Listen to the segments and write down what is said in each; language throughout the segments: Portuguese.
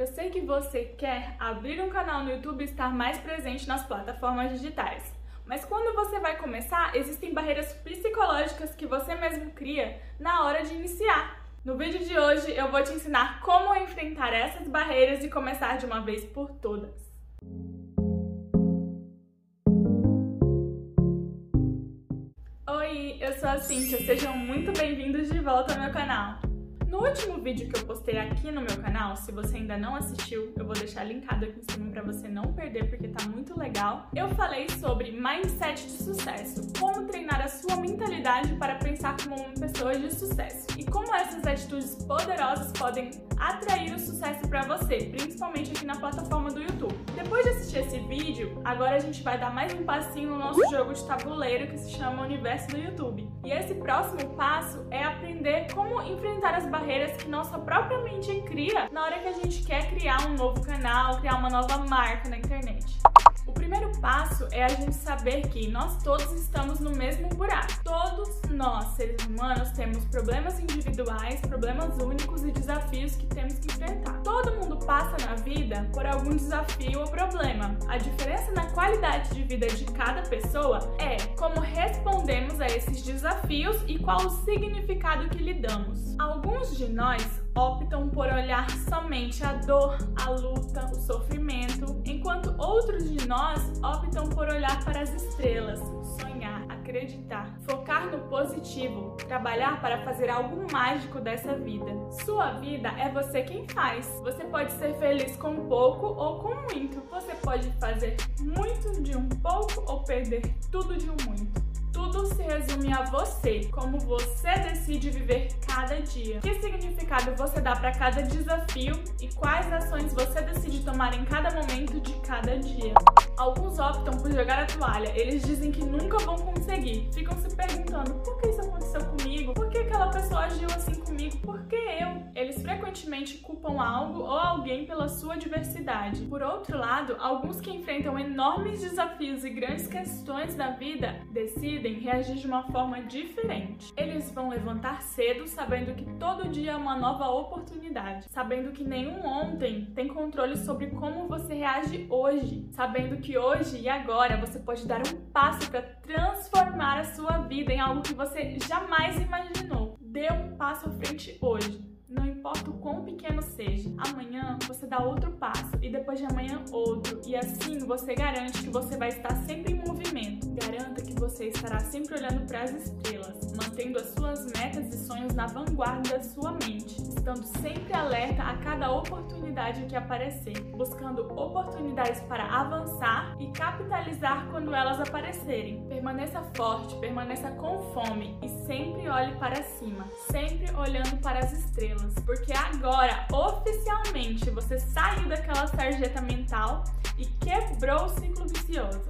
Eu sei que você quer abrir um canal no YouTube e estar mais presente nas plataformas digitais. Mas quando você vai começar, existem barreiras psicológicas que você mesmo cria na hora de iniciar. No vídeo de hoje eu vou te ensinar como enfrentar essas barreiras e começar de uma vez por todas. Oi, eu sou a Cintia, sejam muito bem-vindos de volta ao meu canal. No último vídeo que eu postei aqui no meu canal, se você ainda não assistiu, eu vou deixar linkado aqui em cima para você não perder porque tá muito legal. Eu falei sobre mindset de sucesso, como treinar a sua mentalidade para pensar como uma pessoa de sucesso essas atitudes poderosas podem atrair o sucesso para você, principalmente aqui na plataforma do YouTube. Depois de assistir esse vídeo, agora a gente vai dar mais um passinho no nosso jogo de tabuleiro que se chama Universo do YouTube. E esse próximo passo é aprender como enfrentar as barreiras que nossa própria mente cria na hora que a gente quer criar um novo canal, criar uma nova marca na internet. O primeiro passo é a gente saber que nós todos estamos no mesmo buraco. Todos nós, seres humanos, temos problemas individuais, problemas únicos e desafios que temos que enfrentar. Todo mundo passa na vida por algum desafio ou problema. A diferença na qualidade de vida de cada pessoa é como respondemos a esses desafios e qual o significado que lhe damos. Alguns de nós optam por olhar somente a dor, a luta, o sofrimento, enquanto outros de nós optam por olhar para as estrelas, sonhar, acreditar, focar no positivo, trabalhar para fazer algo mágico dessa vida. Sua vida é você quem faz. Você pode ser feliz com pouco ou com muito. Você pode fazer muito de um pouco ou perder tudo de um muito. Tudo se resume a você, como você decide viver cada dia. Que significado você dá para cada desafio e quais ações você decide tomar em cada momento de cada dia. Alguns optam por jogar a toalha, eles dizem que nunca vão conseguir. Ficam se perguntando: por que isso aconteceu comigo? Por que aquela pessoa agiu assim comigo? Por que eu? Eles frequentemente culpam algo ou alguém pela sua diversidade. Por outro lado, alguns que enfrentam enormes desafios e grandes questões da vida decidem reagir de uma forma diferente. Eles vão levantar cedo sabendo que todo dia é uma nova oportunidade, sabendo que nenhum ontem tem controle sobre como você reage hoje, sabendo que hoje e agora você pode dar um passo para transformar a sua vida em algo que você jamais imaginou. Dê um passo à frente hoje. Não importa o quão pequeno seja, amanhã você dá outro passo e depois de amanhã outro, e assim você garante que você vai estar sempre em movimento. Garanta que você estará sempre olhando para as estrelas, mantendo as suas metas e sonhos na vanguarda da sua mente, estando sempre alerta a cada oportunidade que aparecer, buscando oportunidades para avançar e capitalizar quando elas aparecerem. Permaneça forte, permaneça com fome e sempre olhe para cima, sempre olhando para as estrelas porque agora oficialmente você saiu daquela sarjeta mental e quebrou o ciclo vicioso.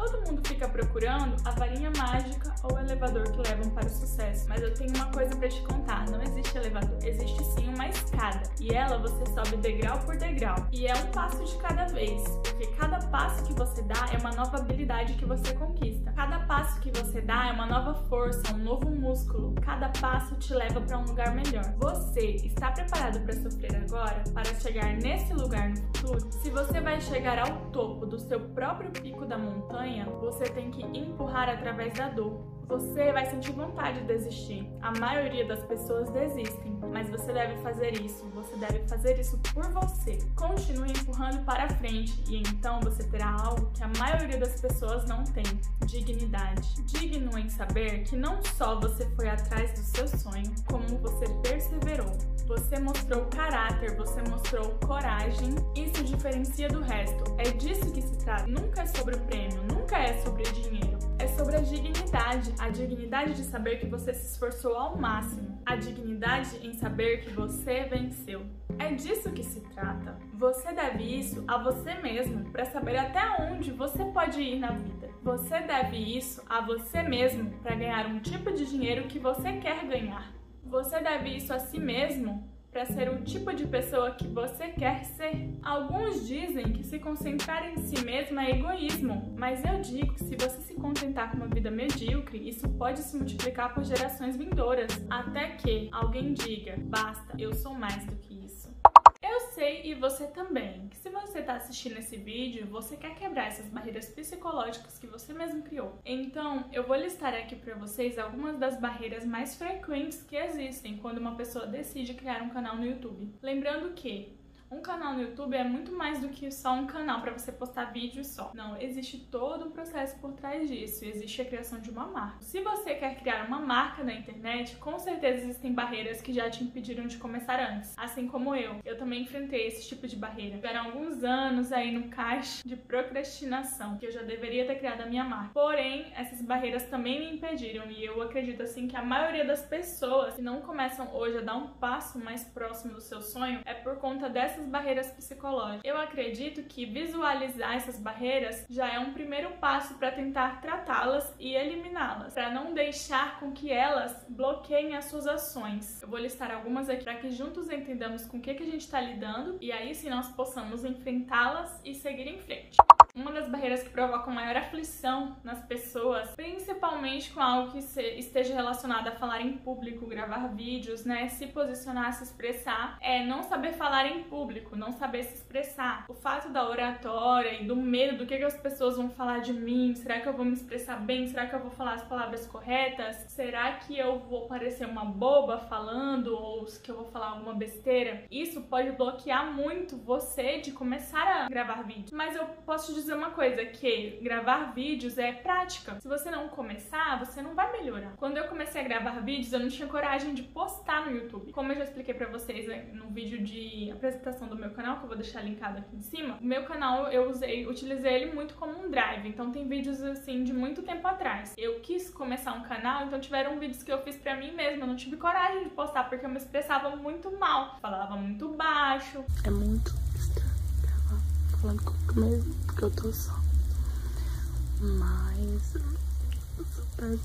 Todo mundo fica procurando a varinha mágica ou o elevador que levam para o sucesso, mas eu tenho uma coisa para te contar: não existe elevador, existe sim uma escada e ela você sobe degrau por degrau e é um passo de cada vez, porque cada passo que você dá é uma nova habilidade que você conquista. Cada passo que você dá é uma nova força, um novo músculo. Cada passo te leva para um lugar melhor. Você está preparado para sofrer agora, para chegar nesse lugar no futuro? Se você vai chegar ao topo do seu próprio pico da montanha você tem que empurrar através da dor. Você vai sentir vontade de desistir. A maioria das pessoas desistem, mas você deve fazer isso. Você deve fazer isso por você. Continue empurrando para frente e então você terá algo que a maioria das pessoas não tem: dignidade. Digno em saber que não só você foi atrás do seu sonho, como você perseverou. Você mostrou caráter, você mostrou coragem. Isso diferencia do resto. É disso que se trata. Nunca é sobre o prêmio, nunca é sobre dinheiro. É sobre a dignidade, a dignidade de saber que você se esforçou ao máximo, a dignidade em saber que você venceu. É disso que se trata. Você deve isso a você mesmo para saber até onde você pode ir na vida. Você deve isso a você mesmo para ganhar um tipo de dinheiro que você quer ganhar. Você deve isso a si mesmo para ser o tipo de pessoa que você quer ser. Alguns dizem que se concentrar em si mesmo é egoísmo, mas eu digo que se você se contentar com uma vida medíocre, isso pode se multiplicar por gerações vindouras, até que alguém diga: basta, eu sou mais do que sei e você também que se você está assistindo esse vídeo, você quer quebrar essas barreiras psicológicas que você mesmo criou. Então, eu vou listar aqui para vocês algumas das barreiras mais frequentes que existem quando uma pessoa decide criar um canal no YouTube. Lembrando que um canal no YouTube é muito mais do que só um canal para você postar vídeo só. Não, existe todo um processo por trás disso. Existe a criação de uma marca. Se você quer criar uma marca na internet, com certeza existem barreiras que já te impediram de começar antes. Assim como eu. Eu também enfrentei esse tipo de barreira. Tiveram alguns anos aí no caixa de procrastinação, que eu já deveria ter criado a minha marca. Porém, essas barreiras também me impediram e eu acredito assim que a maioria das pessoas que não começam hoje a dar um passo mais próximo do seu sonho é por conta dessas essas barreiras psicológicas. Eu acredito que visualizar essas barreiras já é um primeiro passo para tentar tratá-las e eliminá-las, para não deixar com que elas bloqueiem as suas ações. Eu vou listar algumas aqui para que juntos entendamos com o que, que a gente está lidando e aí sim nós possamos enfrentá-las e seguir em frente. Uma das barreiras que provocam maior aflição nas pessoas, principalmente com algo que esteja relacionado a falar em público, gravar vídeos, né, se posicionar, se expressar, é não saber falar em público, não saber se expressar. O fato da oratória e do medo do que, as pessoas vão falar de mim, será que eu vou me expressar bem? Será que eu vou falar as palavras corretas? Será que eu vou parecer uma boba falando ou que eu vou falar alguma besteira? Isso pode bloquear muito você de começar a gravar vídeo. Mas eu posso te dizer uma coisa, que gravar vídeos é prática. Se você não começar, você não vai melhorar. Quando eu comecei a gravar vídeos, eu não tinha coragem de postar no YouTube. Como eu já expliquei pra vocês né, no vídeo de apresentação do meu canal, que eu vou deixar linkado aqui em cima, o meu canal eu usei, utilizei ele muito como um drive. Então tem vídeos assim de muito tempo atrás. Eu quis começar um canal, então tiveram vídeos que eu fiz pra mim mesma. Eu não tive coragem de postar porque eu me expressava muito mal. Falava muito baixo. É muito falando comigo mesmo, porque eu tô só. Mas. Super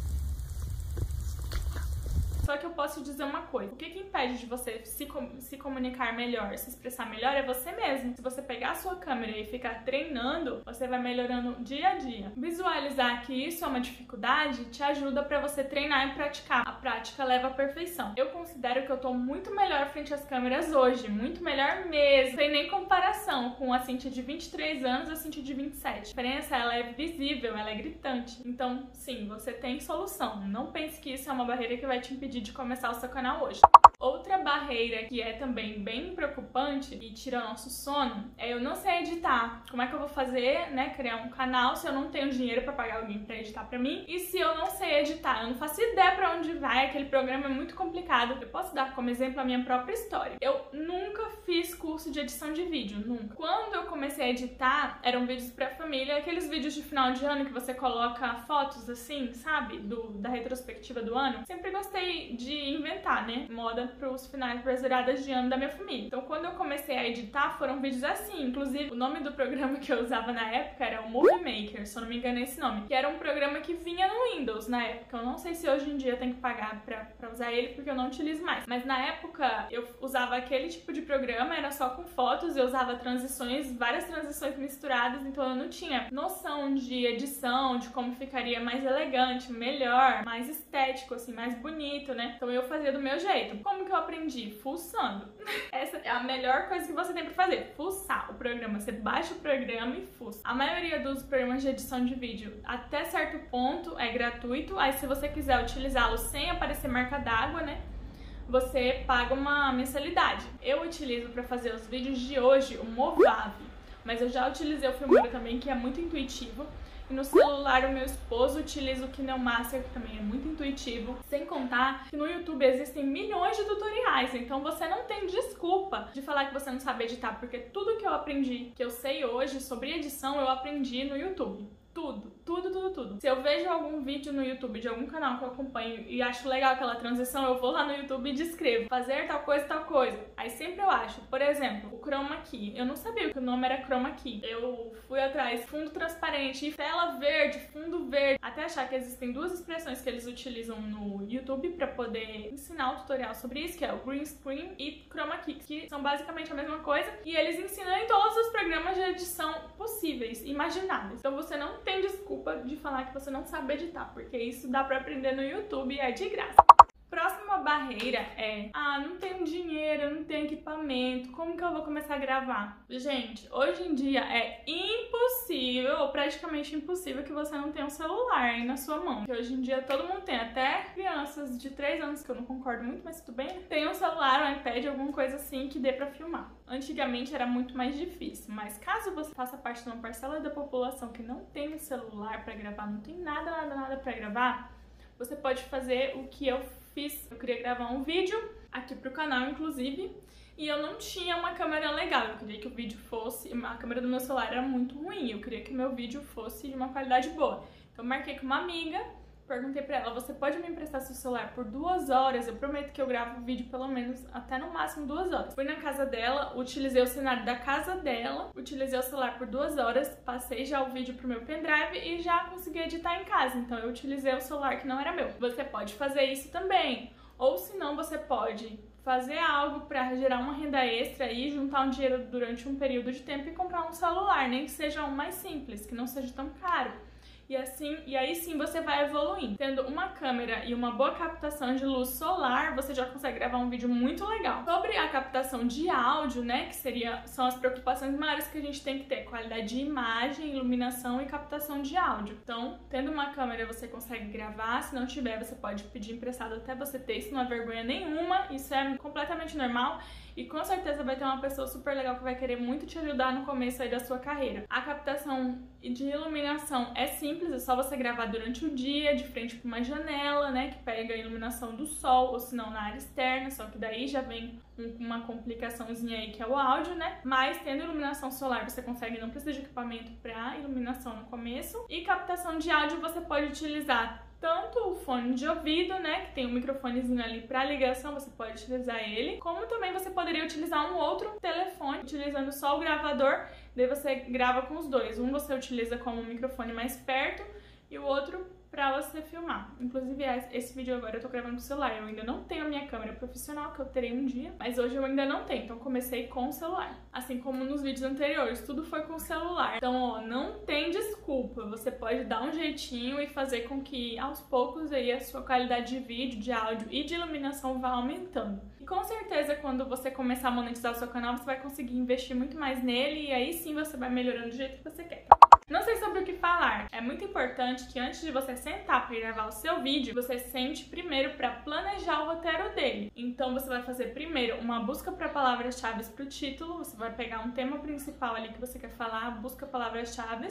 só que eu posso dizer uma coisa: o que, que impede de você se, com se comunicar melhor, se expressar melhor é você mesmo. Se você pegar a sua câmera e ficar treinando, você vai melhorando dia a dia. Visualizar que isso é uma dificuldade te ajuda para você treinar e praticar. A prática leva à perfeição. Eu considero que eu tô muito melhor frente às câmeras hoje, muito melhor mesmo. Sem nem comparação com a Cintia de 23 anos e a Cintia de 27. A diferença ela é visível, ela é gritante. Então, sim, você tem solução. Não pense que isso é uma barreira que vai te impedir de começar o seu canal hoje. Outra barreira que é também bem preocupante e tira nosso sono é eu não sei editar. Como é que eu vou fazer, né, criar um canal se eu não tenho dinheiro para pagar alguém para editar para mim? E se eu não sei editar, eu não faço ideia para onde vai, aquele programa é muito complicado. Eu posso dar como exemplo a minha própria história. Eu nunca fiz curso de edição de vídeo, nunca. Quando eu comecei a editar, eram vídeos para família, aqueles vídeos de final de ano que você coloca fotos assim, sabe, do da retrospectiva do ano. Sempre gostei de inventar, né, moda para os finais brasileiradas de ano da minha família. Então, quando eu comecei a editar, foram vídeos assim. Inclusive, o nome do programa que eu usava na época era o Movie Maker, se eu não me engano é esse nome. Que era um programa que vinha no Windows na época. Eu não sei se hoje em dia tem que pagar pra usar ele, porque eu não utilizo mais. Mas na época, eu usava aquele tipo de programa, era só com fotos, eu usava transições, várias transições misturadas, então eu não tinha noção de edição, de como ficaria mais elegante, melhor, mais estético, assim, mais bonito, né? Então eu fazia do meu jeito. Como como que eu aprendi? Fuçando. Essa é a melhor coisa que você tem pra fazer. Fuçar o programa. Você baixa o programa e fuça. A maioria dos programas de edição de vídeo, até certo ponto, é gratuito. Aí se você quiser utilizá-lo sem aparecer marca d'água, né? Você paga uma mensalidade. Eu utilizo para fazer os vídeos de hoje o Movave, mas eu já utilizei o Filmora também, que é muito intuitivo. E no celular, o meu esposo utiliza o KineMaster, que também é muito intuitivo. Sem contar que no YouTube existem milhões de tutoriais, então você não tem desculpa de falar que você não sabe editar, porque tudo que eu aprendi, que eu sei hoje sobre edição, eu aprendi no YouTube. Tudo, tudo, tudo, tudo. Se eu vejo algum vídeo no YouTube de algum canal que eu acompanho e acho legal aquela transição, eu vou lá no YouTube e descrevo fazer tal coisa, tal coisa. Aí sempre eu acho, por exemplo, o chroma key. Eu não sabia que o nome era chroma key. Eu fui atrás, fundo transparente, tela verde, fundo verde, até achar que existem duas expressões que eles utilizam no YouTube para poder ensinar o tutorial sobre isso, que é o green screen e chroma key, que são basicamente a mesma coisa, e eles ensinam em todos os programas de edição possíveis, imagináveis. Então você não tem desculpa de falar que você não sabe editar, porque isso dá para aprender no YouTube e é de graça. Próxima é: ah, não tenho dinheiro, não tenho equipamento, como que eu vou começar a gravar? Gente, hoje em dia é impossível, ou praticamente impossível, que você não tenha um celular aí na sua mão. Que hoje em dia todo mundo tem, até crianças de 3 anos, que eu não concordo muito, mas tudo bem, tem um celular, um iPad, alguma coisa assim que dê pra filmar. Antigamente era muito mais difícil, mas caso você faça parte de uma parcela da população que não tem um celular para gravar, não tem nada, nada, nada para gravar, você pode fazer o que eu fiz. Eu queria gravar um vídeo aqui pro canal, inclusive, e eu não tinha uma câmera legal. Eu queria que o vídeo fosse. A câmera do meu celular era muito ruim. Eu queria que meu vídeo fosse de uma qualidade boa. Então, marquei com uma amiga perguntei pra ela, você pode me emprestar seu celular por duas horas? Eu prometo que eu gravo o vídeo pelo menos até no máximo duas horas. Fui na casa dela, utilizei o cenário da casa dela, utilizei o celular por duas horas, passei já o vídeo pro meu pendrive e já consegui editar em casa. Então eu utilizei o celular que não era meu. Você pode fazer isso também. Ou se não, você pode fazer algo para gerar uma renda extra e juntar um dinheiro durante um período de tempo e comprar um celular, nem que seja um mais simples, que não seja tão caro e assim, e aí sim você vai evoluindo. Tendo uma câmera e uma boa captação de luz solar, você já consegue gravar um vídeo muito legal. Sobre a captação de áudio, né, que seria são as preocupações maiores que a gente tem que ter, qualidade de imagem, iluminação e captação de áudio. Então, tendo uma câmera você consegue gravar, se não tiver, você pode pedir emprestado até você ter, isso não é vergonha nenhuma, isso é completamente normal. E com certeza vai ter uma pessoa super legal que vai querer muito te ajudar no começo aí da sua carreira. A captação de iluminação é simples, é só você gravar durante o dia, de frente para uma janela, né, que pega a iluminação do sol, ou se não na área externa, só que daí já vem uma complicaçãozinha aí que é o áudio, né? Mas tendo iluminação solar, você consegue não precisa de equipamento para iluminação no começo. E captação de áudio você pode utilizar tanto o fone de ouvido, né, que tem um microfonezinho ali para ligação, você pode utilizar ele, como também você poderia utilizar um outro telefone utilizando só o gravador, daí você grava com os dois. Um você utiliza como um microfone mais perto e o outro pra você filmar. Inclusive, esse vídeo agora eu tô gravando com o celular. Eu ainda não tenho a minha câmera profissional, que eu terei um dia, mas hoje eu ainda não tenho, então comecei com o celular. Assim como nos vídeos anteriores, tudo foi com o celular. Então, ó, não tem desculpa. Você pode dar um jeitinho e fazer com que aos poucos aí a sua qualidade de vídeo, de áudio e de iluminação vá aumentando. E com certeza, quando você começar a monetizar o seu canal, você vai conseguir investir muito mais nele e aí sim você vai melhorando do jeito que você quer. Não sei sobre o que falar. É muito importante que antes de você sentar para gravar o seu vídeo, você sente primeiro para planejar o roteiro dele. Então você vai fazer primeiro uma busca para palavras-chave para o título, você vai pegar um tema principal ali que você quer falar, busca palavras-chave.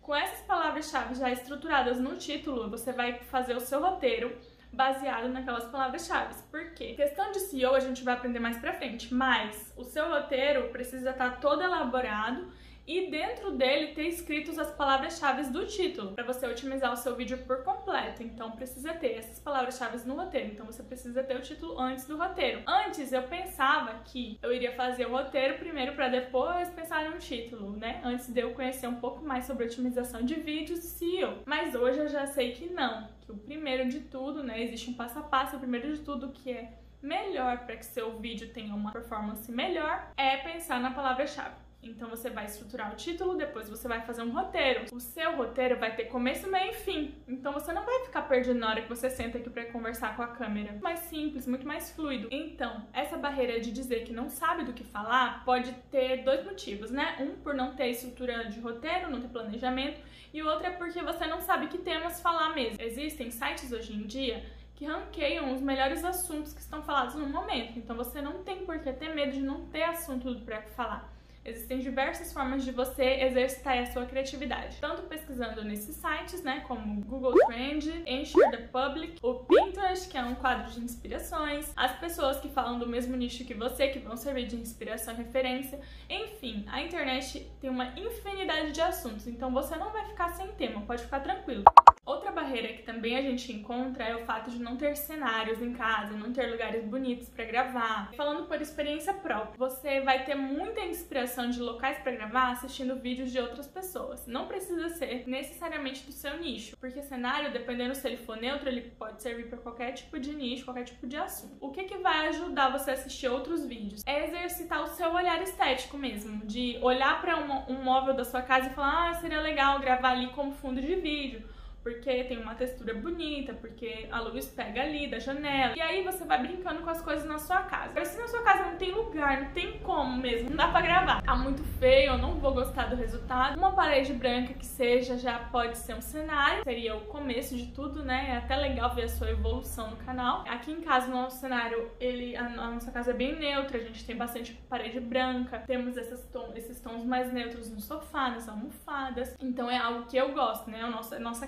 Com essas palavras-chave já estruturadas no título, você vai fazer o seu roteiro baseado naquelas palavras-chave. Por quê? Questão de SEO a gente vai aprender mais pra frente, mas o seu roteiro precisa estar tá todo elaborado e dentro dele ter escritos as palavras-chave do título, para você otimizar o seu vídeo por completo. Então precisa ter essas palavras-chave no roteiro. Então você precisa ter o título antes do roteiro. Antes eu pensava que eu iria fazer o roteiro primeiro para depois pensar no título, né? Antes de eu conhecer um pouco mais sobre otimização de vídeos e SEO. Mas hoje eu já sei que não, que o primeiro de tudo, né, existe um passo a passo, o primeiro de tudo que é melhor para que seu vídeo tenha uma performance melhor é pensar na palavra-chave. Então você vai estruturar o título, depois você vai fazer um roteiro. O seu roteiro vai ter começo, meio e fim. Então você não vai ficar perdido na hora que você senta aqui para conversar com a câmera. Mais simples, muito mais fluido. Então, essa barreira de dizer que não sabe do que falar pode ter dois motivos, né? Um por não ter estrutura de roteiro, não ter planejamento, e o outro é porque você não sabe que temas falar mesmo. Existem sites hoje em dia que ranqueiam os melhores assuntos que estão falados no momento. Então você não tem por que ter medo de não ter assunto para falar. Existem diversas formas de você exercitar a sua criatividade, tanto pesquisando nesses sites, né, como Google Trend, Ensure the Public, o Pinterest, que é um quadro de inspirações, as pessoas que falam do mesmo nicho que você, que vão servir de inspiração e referência. Enfim, a internet tem uma infinidade de assuntos, então você não vai ficar sem tema, pode ficar tranquilo. Outra barreira que também a gente encontra é o fato de não ter cenários em casa, não ter lugares bonitos para gravar. Falando por experiência própria, você vai ter muita inspiração de locais para gravar assistindo vídeos de outras pessoas. Não precisa ser necessariamente do seu nicho, porque cenário, dependendo se ele for neutro, ele pode servir para qualquer tipo de nicho, qualquer tipo de assunto. O que, que vai ajudar você a assistir outros vídeos? É exercitar o seu olhar estético mesmo, de olhar para um, um móvel da sua casa e falar: ah, seria legal gravar ali como fundo de vídeo porque tem uma textura bonita, porque a luz pega ali da janela. E aí você vai brincando com as coisas na sua casa. Mas se na sua casa não tem lugar, não tem como mesmo, não dá pra gravar. Tá muito feio, eu não vou gostar do resultado. Uma parede branca que seja já pode ser um cenário, seria o começo de tudo, né? É até legal ver a sua evolução no canal. Aqui em casa, no nosso cenário, ele, a nossa casa é bem neutra, a gente tem bastante parede branca, temos esses tons, mais neutros no sofá, nas almofadas. Então é algo que eu gosto, né? A nossa, a nossa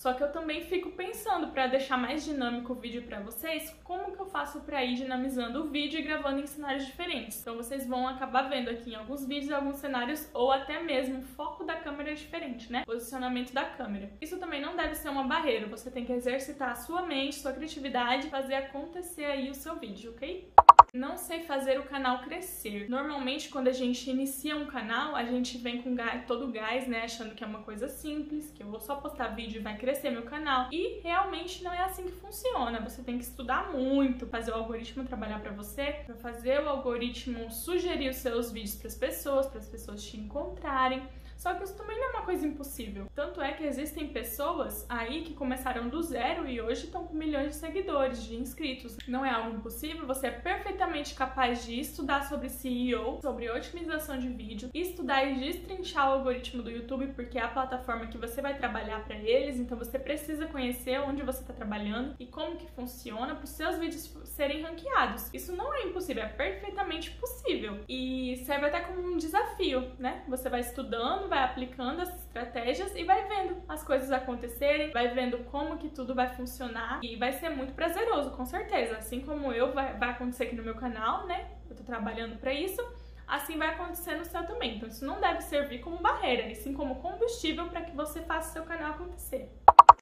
Só que eu também fico pensando para deixar mais dinâmico o vídeo para vocês, como que eu faço para ir dinamizando o vídeo e gravando em cenários diferentes. Então vocês vão acabar vendo aqui em alguns vídeos alguns cenários ou até mesmo foco da câmera é diferente, né? Posicionamento da câmera. Isso também não deve ser uma barreira, você tem que exercitar a sua mente, sua criatividade, fazer acontecer aí o seu vídeo, ok? Não sei fazer o canal crescer. Normalmente, quando a gente inicia um canal, a gente vem com todo o gás, né? Achando que é uma coisa simples, que eu vou só postar vídeo e vai crescer meu canal. E realmente não é assim que funciona. Você tem que estudar muito, fazer o algoritmo trabalhar para você, para fazer o algoritmo sugerir os seus vídeos para as pessoas, para as pessoas te encontrarem. Só que isso também não é uma coisa impossível. Tanto é que existem pessoas aí que começaram do zero e hoje estão com milhões de seguidores, de inscritos. Não é algo impossível, você é perfeitamente capaz de estudar sobre CEO, sobre otimização de vídeo, estudar e destrinchar o algoritmo do YouTube, porque é a plataforma que você vai trabalhar para eles, então você precisa conhecer onde você está trabalhando e como que funciona para os seus vídeos serem ranqueados. Isso não é impossível, é perfeitamente possível. E serve até como um desafio, né? Você vai estudando, vai aplicando as estratégias e vai vendo as coisas acontecerem, vai vendo como que tudo vai funcionar e vai ser muito prazeroso, com certeza. Assim como eu, vai, vai acontecer aqui no meu canal, né? Eu tô trabalhando para isso assim vai acontecer no seu também. Então isso não deve servir como barreira, e sim como combustível para que você faça seu canal acontecer.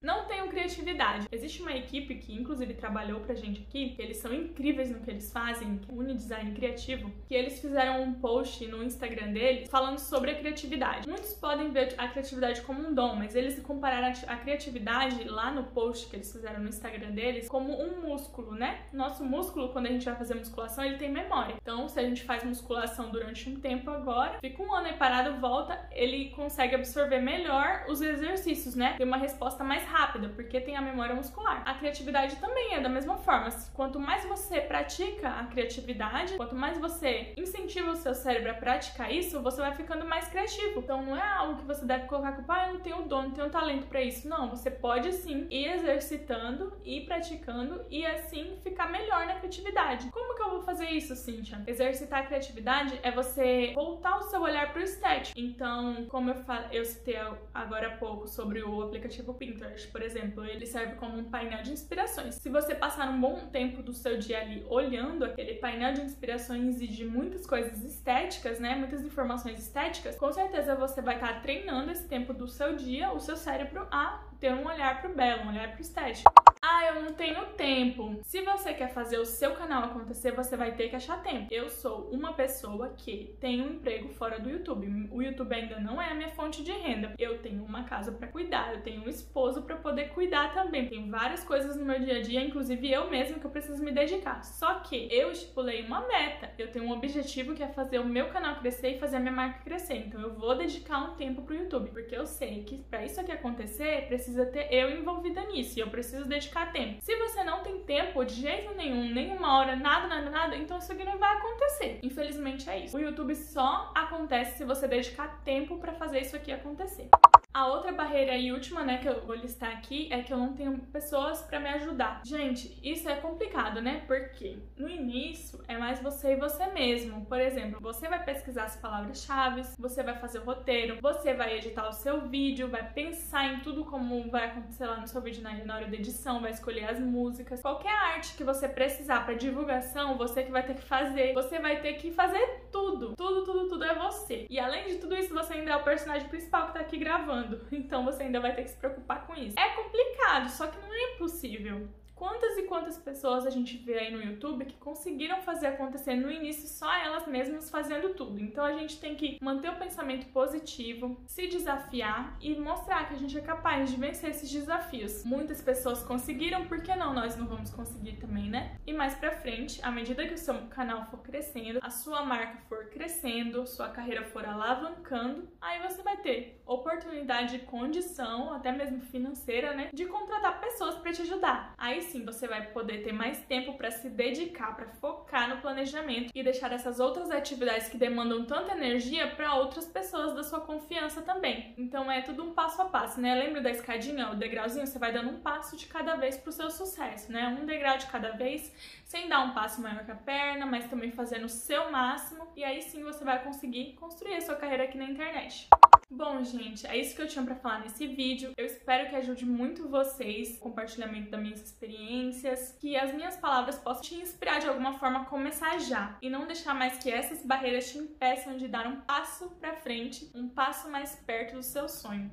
Não tenho criatividade. Existe uma equipe que, inclusive, trabalhou pra gente aqui, que eles são incríveis no que eles fazem, que é Unidesign Criativo, que eles fizeram um post no Instagram deles falando sobre a criatividade. Muitos podem ver a criatividade como um dom, mas eles compararam a criatividade lá no post que eles fizeram no Instagram deles como um músculo, né? Nosso músculo, quando a gente vai fazer musculação, ele tem memória. Então, se a gente faz musculação durante um tempo agora, fica um ano aí parado, volta, ele consegue absorver melhor os exercícios, né? Tem uma resposta mais rápida, porque tem a memória muscular. A criatividade também é da mesma forma. Quanto mais você pratica a criatividade, quanto mais você incentiva o seu cérebro a praticar isso, você vai ficando mais criativo. Então não é algo que você deve colocar culpa, ah, eu não tenho dom, não tenho talento para isso. Não, você pode sim ir exercitando, ir praticando e assim ficar melhor na criatividade. Como que eu vou fazer isso, Cíntia? Exercitar a criatividade é você voltar o seu olhar pro estético. Então, como eu, eu citei agora há pouco sobre o aplicativo Pinterest, por exemplo, ele serve como um painel de inspirações. Se você passar um bom tempo do seu dia ali olhando aquele painel de inspirações e de muitas coisas estéticas, né, muitas informações estéticas, com certeza você vai estar treinando esse tempo do seu dia, o seu cérebro a ter um olhar pro belo, um olhar pro estético. Ah, eu não tenho tempo. Se você quer fazer o seu canal acontecer, você vai ter que achar tempo. Eu sou uma pessoa que tem um emprego fora do YouTube. O YouTube ainda não é a minha fonte de renda. Eu tenho uma casa para cuidar, eu tenho um esposo para poder cuidar também. Tem várias coisas no meu dia a dia, inclusive eu mesma que eu preciso me dedicar. Só que eu estipulei uma meta. Eu tenho um objetivo que é fazer o meu canal crescer e fazer a minha marca crescer. Então eu vou dedicar um tempo pro YouTube, porque eu sei que para isso aqui acontecer, precisa ter eu envolvida nisso e eu preciso dedicar tempo. Se você não tem tempo de jeito nenhum, nenhuma hora, nada, nada, nada, então isso aqui não vai acontecer. Infelizmente é isso. O YouTube só acontece se você dedicar tempo para fazer isso aqui acontecer. A outra barreira e última, né, que eu vou listar aqui é que eu não tenho pessoas para me ajudar. Gente, isso é complicado, né? Porque no início é mais você e você mesmo. Por exemplo, você vai pesquisar as palavras-chave, você vai fazer o roteiro, você vai editar o seu vídeo, vai pensar em tudo como vai acontecer lá no seu vídeo na hora da edição, vai escolher as músicas. Qualquer arte que você precisar para divulgação, você que vai ter que fazer. Você vai ter que fazer tudo. Tudo, tudo, tudo é você. E além de tudo isso, você ainda é o personagem principal que tá aqui gravando então você ainda vai ter que se preocupar com isso. É complicado, só que não é impossível. Quantas e quantas pessoas a gente vê aí no YouTube que conseguiram fazer acontecer no início só elas mesmas fazendo tudo? Então a gente tem que manter o pensamento positivo, se desafiar e mostrar que a gente é capaz de vencer esses desafios. Muitas pessoas conseguiram, por que não nós não vamos conseguir também, né? E mais pra frente, à medida que o seu canal for crescendo, a sua marca for crescendo, sua carreira for alavancando, aí você vai ter oportunidade, condição, até mesmo financeira, né, de contratar pessoas para te ajudar. Aí sim você vai poder ter mais tempo para se dedicar, para focar no planejamento e deixar essas outras atividades que demandam tanta energia para outras pessoas da sua confiança também. Então é tudo um passo a passo, né? Lembra da escadinha, o degrauzinho, você vai dando um passo de cada vez pro seu sucesso, né? Um degrau de cada vez, sem dar um passo maior que a perna, mas também fazendo o seu máximo, e aí sim você vai conseguir construir a sua carreira aqui na internet. Bom, gente, é isso que eu tinha para falar nesse vídeo. Eu espero que ajude muito vocês, o compartilhamento das minhas experiências, que as minhas palavras possam te inspirar de alguma forma a começar já e não deixar mais que essas barreiras te impeçam de dar um passo para frente, um passo mais perto do seu sonho.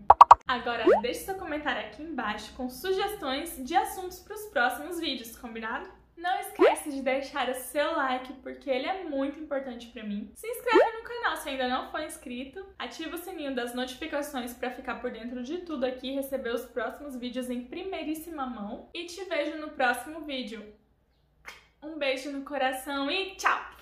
Agora, deixe seu comentário aqui embaixo com sugestões de assuntos para os próximos vídeos, combinado? Não esquece de deixar o seu like, porque ele é muito importante para mim. Se inscreve no canal se ainda não for inscrito. Ativa o sininho das notificações para ficar por dentro de tudo aqui e receber os próximos vídeos em primeiríssima mão. E te vejo no próximo vídeo. Um beijo no coração e tchau!